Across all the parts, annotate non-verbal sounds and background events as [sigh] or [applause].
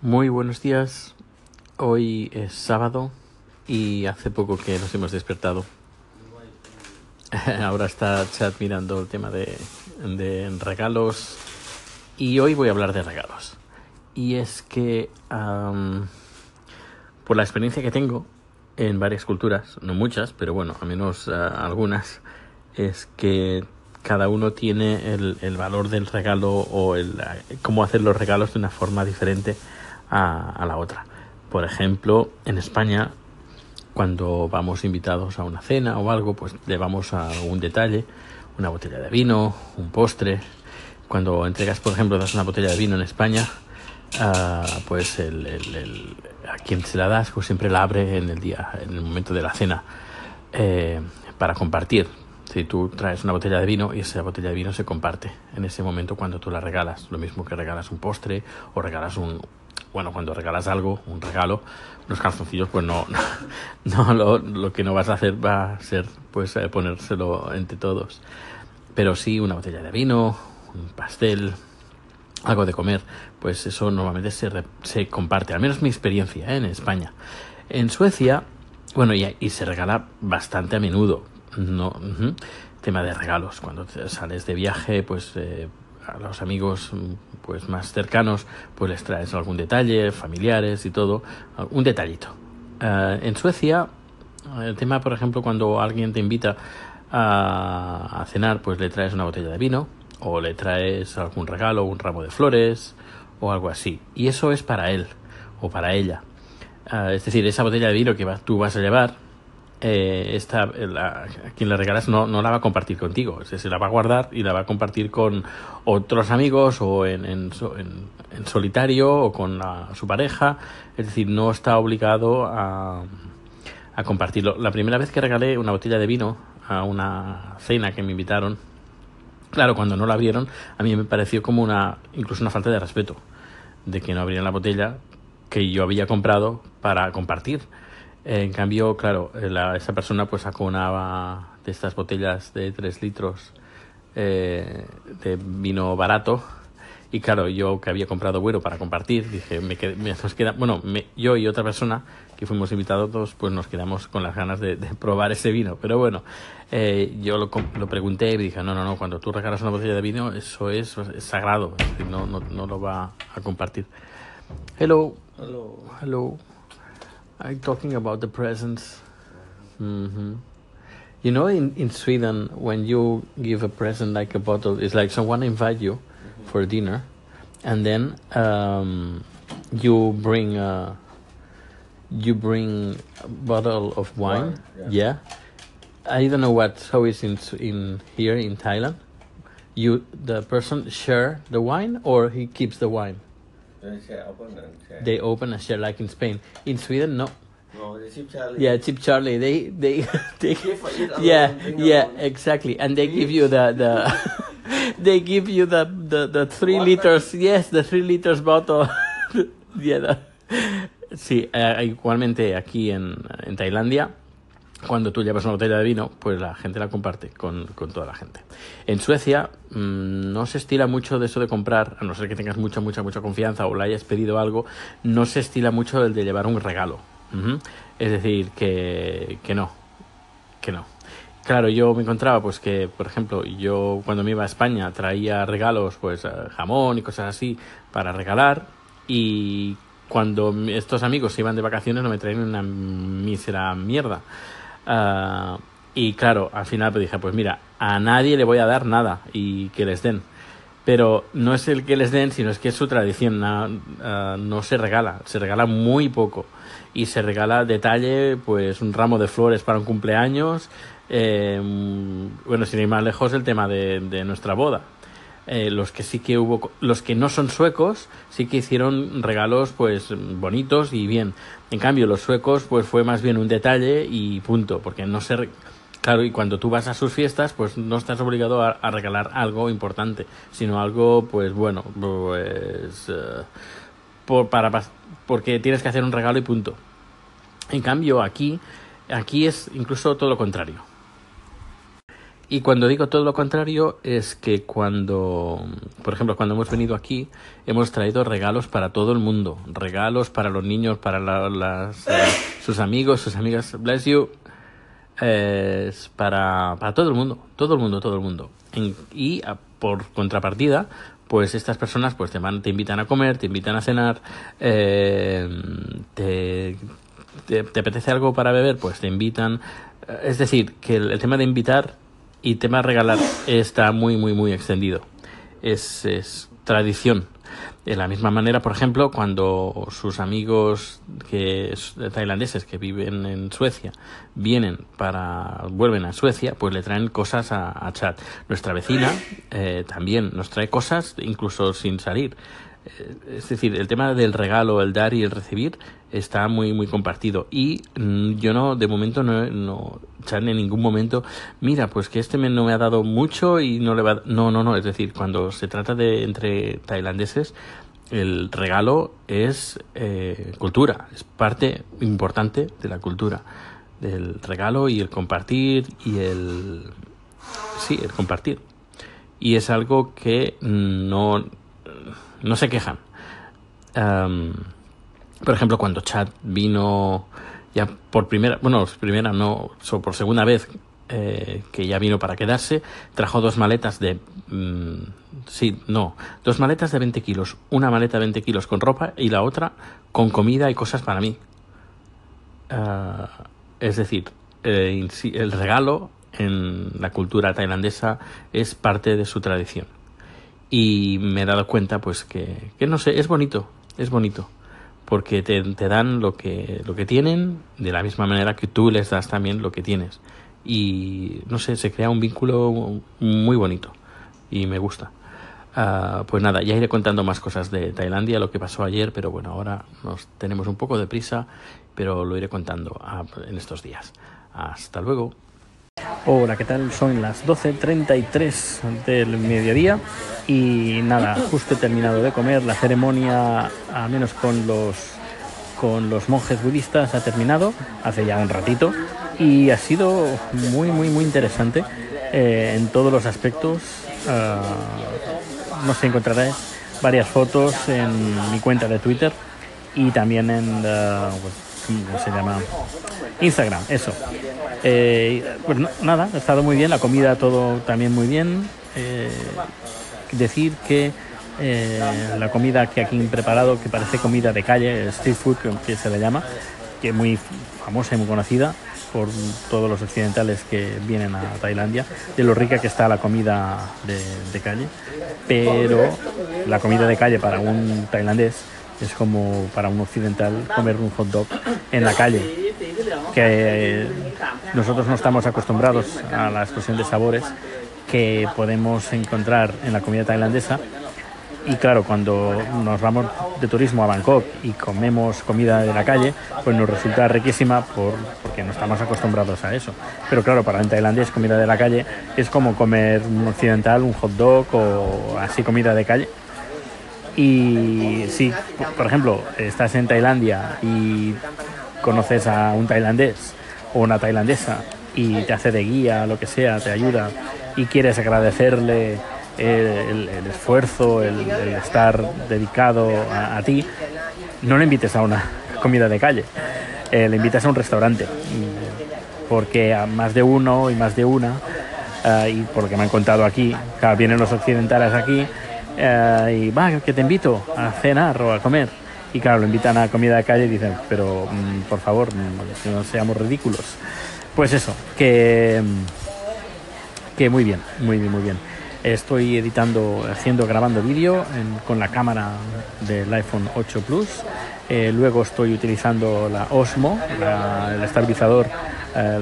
Muy buenos días. Hoy es sábado y hace poco que nos hemos despertado. [laughs] Ahora está Chat mirando el tema de, de regalos y hoy voy a hablar de regalos. Y es que por la experiencia que tengo en varias culturas, no muchas, pero bueno, al menos ah, algunas, es que cada uno tiene el, el valor del regalo o el ah, cómo hacer los regalos de una forma diferente a, la otra. Por ejemplo, en España, cuando vamos invitados a una cena o algo, pues le vamos a un detalle, una botella de vino, un postre. Cuando entregas, por ejemplo, das una botella de vino en España, ah, pues a quien se la das, pues siempre la abre en el día, en el momento de la cena, eh, para compartir. Si tú traes una botella de vino y esa botella de vino se comparte en ese momento cuando tú la regalas, lo mismo que regalas un postre o regalas un, bueno, cuando regalas algo, un regalo, unos calzoncillos, pues no, [laughs] no, lo, que no vas a hacer va a ser pues eh, ponérselo entre todos. Pero sí una botella de vino, un pastel, algo de comer, pues eso normalmente se, re- se comparte, al menos mi experiencia ¿eh? en España. En Suecia, bueno, y, se regala bastante a menudo, no, tema de regalos, cuando sales de viaje, pues eh, a los amigos mm, pues más cercanos, pues les traes algún detalle, familiares y todo, un detallito. Eh, en Suecia, el tema, por ejemplo, cuando alguien te invita a, cenar, pues le traes una botella de vino o le traes algún regalo, un ramo de flores o algo así. Y eso es para él o para ella. Ah, es decir, esa botella de vino que vas- tú vas a llevar, eh, esta, la- a quien le regalas no, no la va a compartir contigo. Decir, se la va a guardar y la va a compartir con otros amigos o en, en, en- solitario o con la- su pareja. Es decir, no está obligado a, a compartirlo. La primera vez que regalé una botella de vino a una cena que me invitaron, claro, cuando no la abrieron, a mí me pareció como una, incluso una falta de respeto, de que no abrieran la botella que yo había comprado para compartir. En cambio, claro, eh, la- esa persona pues sacó una de estas botellas de 3 litros eh, de vino barato y claro, yo que había comprado bueno para compartir, dije, me quedé- me- nos queda, bueno, me- yo y otra persona que fuimos invitados, todos, pues nos quedamos con las ganas de, de probar ese vino. Pero bueno, eh, yo lo, lo pregunté y me dije, no, no, no, cuando tú regalas una botella de vino, eso es, es sagrado, es decir, no, no, no lo va a compartir. Hello. Hello. Hello. I'm talking about the presents. hmm You know, in, in Sweden, when you give a present like a bottle, it's like someone invite you for dinner, and then um, you bring a, you bring a bottle of wine. Wine, yeah. I don't know what how is in in here in Thailand. You the person share the wine or he keeps the wine. They open and share. They open and share like in Spain. In Sweden, no. no, they ship Charlie. Yeah, Chip Charlie. They they [laughs] they. Give for it Yeah, yeah, exactly. And they give you the the. [laughs] they give you the the the three Water. liters. Yes, the three liters bottle. [laughs] yeah. the- Sí, eh, igualmente aquí en, en Tailandia, cuando tú llevas una botella de vino, pues la gente la comparte con, con toda la gente. En Suecia mm, no se estila mucho de eso de comprar, a no ser que tengas mucha, mucha, mucha confianza o le hayas pedido algo, no se estila mucho el de llevar un regalo. Es decir, que, que no, que no. Claro, yo me encontraba pues que, por ejemplo, yo cuando me iba a España traía regalos, pues eh, jamón y cosas así para regalar y cuando estos amigos iban de vacaciones no me traían una mísera mierda. Ah, y claro, al final pues dije, pues mira, a nadie le voy a dar nada y que les den. Pero no es el que les den, sino es que es su tradición. na- ah, no se regala, se regala muy poco. Y se regala detalle, pues un ramo de flores para un cumpleaños. eh, bueno, sin ir más lejos, el tema de nuestra boda. Eh, los que sí que hubo, los que no son suecos, sí que hicieron regalos pues bonitos y bien. En cambio, los suecos pues fue más bien un detalle y punto, porque no se, re- claro, y cuando tú vas a sus fiestas pues no estás obligado a, regalar algo importante, sino algo pues bueno, pues eh, por, para, porque tienes que hacer un regalo y punto. En cambio, aquí, aquí es incluso todo lo contrario. Y cuando digo todo lo contrario es que cuando, por ejemplo, cuando hemos venido aquí, hemos traído regalos para todo el mundo, regalos para los niños, para la- las, eh, sus amigos, sus amigas. Bless you. Es para, todo el mundo, todo el mundo, todo el mundo. En- y a- por contrapartida, pues estas personas pues te van, te invitan a comer, te invitan a cenar, eh, te, te, te apetece algo para beber, pues te invitan. Eh, Es decir, que el tema de invitar y tema regalar está muy, muy, muy extendido. Es, es tradición. De la misma manera, por ejemplo, cuando sus amigos que es- tailandeses que viven en Suecia vienen para vuelven a Suecia, pues le traen cosas a, a Chad. Nuestra vecina eh, también nos trae cosas, incluso sin salir. Eh, Es decir, el tema del regalo, el dar y el recibir está muy muy compartido. Y mm, yo no de momento no, no Chan en ningún momento mira pues que este me, no me ha dado mucho y no le va no no no es decir cuando se trata de entre tailandeses el regalo es eh, cultura es parte importante de la cultura del regalo y el compartir y el sí el compartir. Y es algo que no no se quejan por ejemplo, cuando Chad vino ya por primera, bueno, primera no, so- por segunda vez eh, que ya vino para quedarse, trajo dos maletas de, mm, sí, no, dos maletas de 20 kilos, una maleta de 20 kilos con ropa y la otra con comida y cosas para mí. Ah, es decir, eh, el regalo en la cultura tailandesa es parte de su tradición. Y me he dado cuenta pues que, que no sé es bonito es bonito porque te, te dan lo que lo que tienen de la misma manera que tú les das también lo que tienes. Y no sé se crea un vínculo muy bonito y me gusta. Ah, pues nada ya iré contando más cosas de Tailandia lo que pasó ayer pero bueno ahora nos tenemos un poco de prisa pero lo iré contando ah, en estos días. Hasta luego Hola, ¿qué tal? Son las 12.33 del mediodía y nada, justo he terminado de comer. La ceremonia, al menos con los, con los monjes budistas, ha terminado hace ya un ratito y ha sido muy, muy, muy interesante eh, en todos los aspectos. Ah, no sé, encontraré varias fotos en mi cuenta de Twitter y también en, ah, pues, ¿cómo se llama? Instagram, eso. Eh, pues nada, ha estado muy bien, la comida todo también muy bien. Eh, decir que eh, la comida que aquí han preparado, que parece comida de calle, street food que, se le llama, que es muy famosa y muy conocida por todos los occidentales que vienen a Tailandia, de lo rica que está la comida de calle. Pero la comida de calle para un tailandés es como para un occidental comer un hot dog en la calle que nosotros no estamos acostumbrados a la explosión de sabores que podemos encontrar en la comida tailandesa. Y claro, cuando nos vamos de turismo a Bangkok y comemos comida de la calle, pues nos resulta riquísima por, porque no estamos acostumbrados a eso. Pero claro, para un tailandés comida de la calle es como comer un occidental, un hot dog o así comida de calle. Y si, por ejemplo, estás en Tailandia y conoces a un tailandés o una tailandesa y te hace de guía, lo que sea, te ayuda y quieres agradecerle el, esfuerzo, el, estar dedicado a, ti, no le invites a una comida de calle, eh, le invitas a un restaurante, porque a más de uno y más de una, eh, y por lo que me han contado aquí, claro, vienen los occidentales aquí eh, y va, que te invito a cenar o a comer. Y claro, lo invitan a comida de calle y dicen, pero mm, por favor, mm, no seamos ridículos. Pues eso, que, mm, que muy bien, muy bien, muy bien. Estoy editando, haciendo, grabando vídeo con la cámara del iPhone 8 Plus. Eh, luego estoy utilizando la Osmo, la- el estabilizador eh,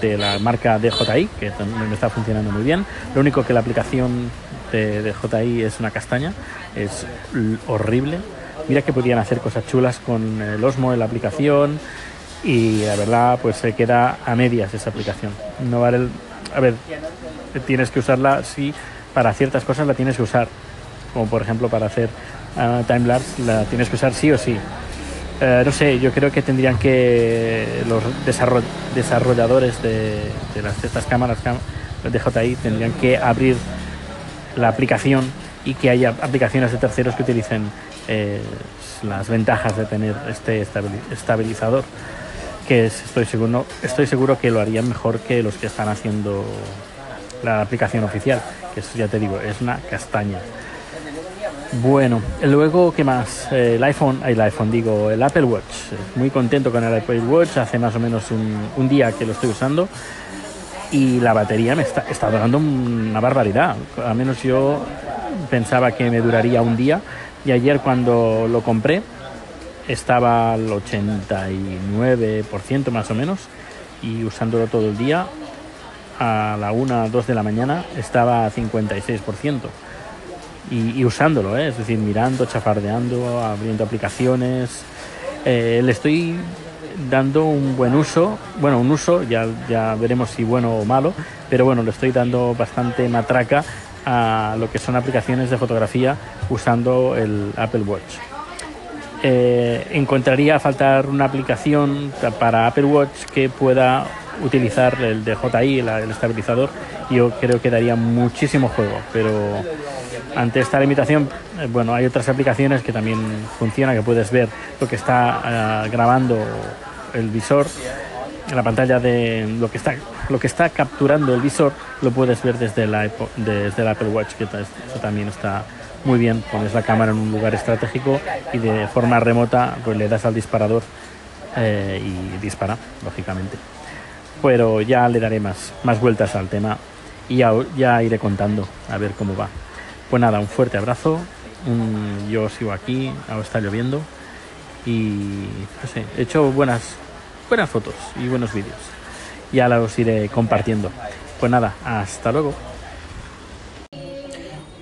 de la marca DJI, que me está funcionando muy bien. Lo único que la aplicación de, de DJI es una castaña, es horrible. Mira que podían hacer cosas chulas con el Osmo en la aplicación y la verdad pues se queda a medias esa aplicación. No vale el- a ver, tienes que usarla sí, para ciertas cosas la tienes que usar, como por ejemplo para hacer ah, timelapse la tienes que usar sí o sí. Eh, no sé, yo creo que tendrían que los desarroll- desarrolladores de, de las, de estas cámaras cam- DJI tendrían que abrir la aplicación y que haya aplicaciones de terceros que utilicen eh, las ventajas de tener este estabilizador que estoy seguro estoy seguro que lo harían mejor que los que están haciendo la aplicación oficial que eso ya te digo es una castaña bueno, luego, ¿qué más? El iPhone, el iPhone digo, el Apple Watch. Muy contento con el Apple Watch, hace más o menos un, día que lo estoy usando y la batería me está, está durando una barbaridad. Al menos yo pensaba que me duraría un día y ayer cuando lo compré estaba al 89% más o menos y usándolo todo el día a la 1, 2 de la mañana estaba a 56% y, usándolo, ¿eh? es decir, mirando, chafardeando, abriendo aplicaciones. Eh, le estoy dando un buen uso, bueno, un uso, ya, ya veremos si bueno o malo, pero bueno, le estoy dando bastante matraca a lo que son aplicaciones de fotografía usando el Apple Watch. Eh, encontraría faltar una aplicación para Apple Watch que pueda utilizar el DJI, el, el estabilizador. Yo creo que daría muchísimo juego, pero ante esta limitación, eh, bueno, hay otras aplicaciones que también funcionan, que puedes ver lo que está eh, grabando el visor, la pantalla de lo que está lo que está capturando el visor lo puedes ver desde la desde el Apple Watch, que eso también está muy bien. Pones la cámara en un lugar estratégico y de forma remota pues le das al disparador eh, y dispara, lógicamente. Pero ya le daré más, más vueltas al tema y ya, ya iré contando a ver cómo va. Pues nada, un fuerte abrazo. yo sigo aquí, ahora está lloviendo. Y no sé, he hecho buenas, buenas fotos y buenos vídeos. Ya los iré compartiendo. Pues nada, hasta luego.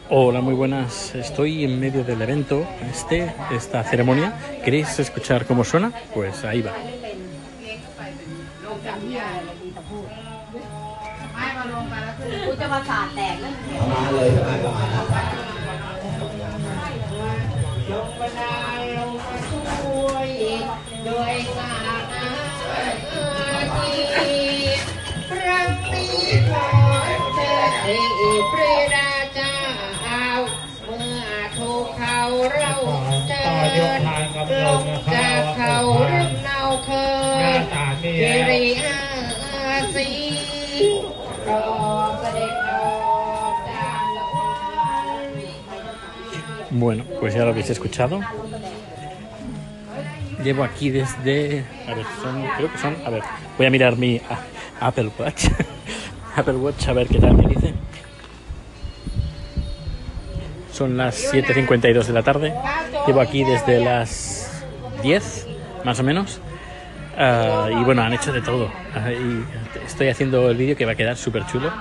Hola, muy buenas. Estoy en medio del evento, este, esta ceremonia. ¿Queréis escuchar cómo suena? Pues ahí va. ด้วยงานอาทีครั้งนี้ขอเชิญอีพระราชาเอาเมื่อถูกเขาเราเจอลงจากเขารึกเนาเคยเจริอาสี Bueno, pues ya lo habéis escuchado. Llevo aquí desde. A ver, son. Creo que son. A ver, voy a mirar mi Apple Watch. [laughs] Apple Watch, a ver qué tal me dice. Son las 7.52 de la tarde. Llevo aquí desde las 10, más o menos. Ah, y bueno, han hecho de todo. Ah, estoy haciendo el vídeo que va a quedar súper chulo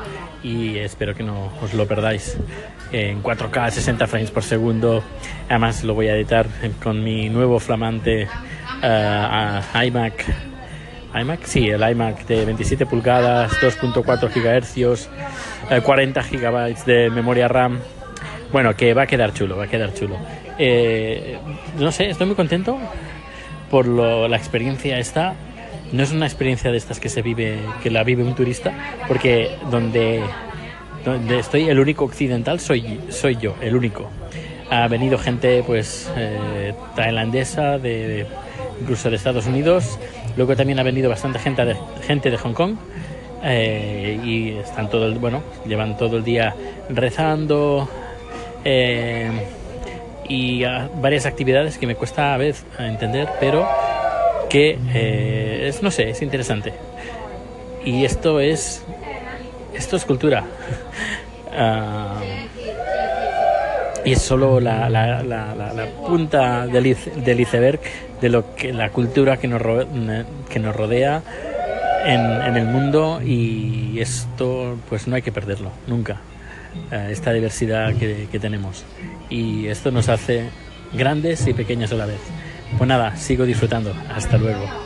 y espero que no os lo perdáis. En 4K, 60 frames por segundo. Además lo voy a editar con mi nuevo flamante ah, iMac. iMac, sí, el iMac de 27 pulgadas, 2.4 GHz, 40 GB de memoria RAM. Bueno, que va a quedar chulo, va a quedar chulo. Eh, no sé, estoy muy contento por la experiencia esta. No es una experiencia de estas que se vive, que la vive un turista, porque donde, donde estoy el único occidental soy, soy yo, el único. Ha venido gente pues eh, tailandesa, de, incluso de Estados Unidos. Luego también ha venido bastante gente de, gente de Hong Kong. Eh, y están todo el, bueno, llevan todo el día rezando. Eh, y varias actividades que me cuesta a veces entender, pero que eh, es, no sé, es interesante. Y esto es, esto es cultura. [laughs] Ah, y es solo la, la, la, la punta del, del, iceberg de lo que la cultura que nos, que nos rodea en, el mundo y esto pues no hay que perderlo nunca. Eh, esta diversidad que, que tenemos. Y esto nos hace grandes y pequeños a la vez. Pues nada, sigo disfrutando. Hasta luego.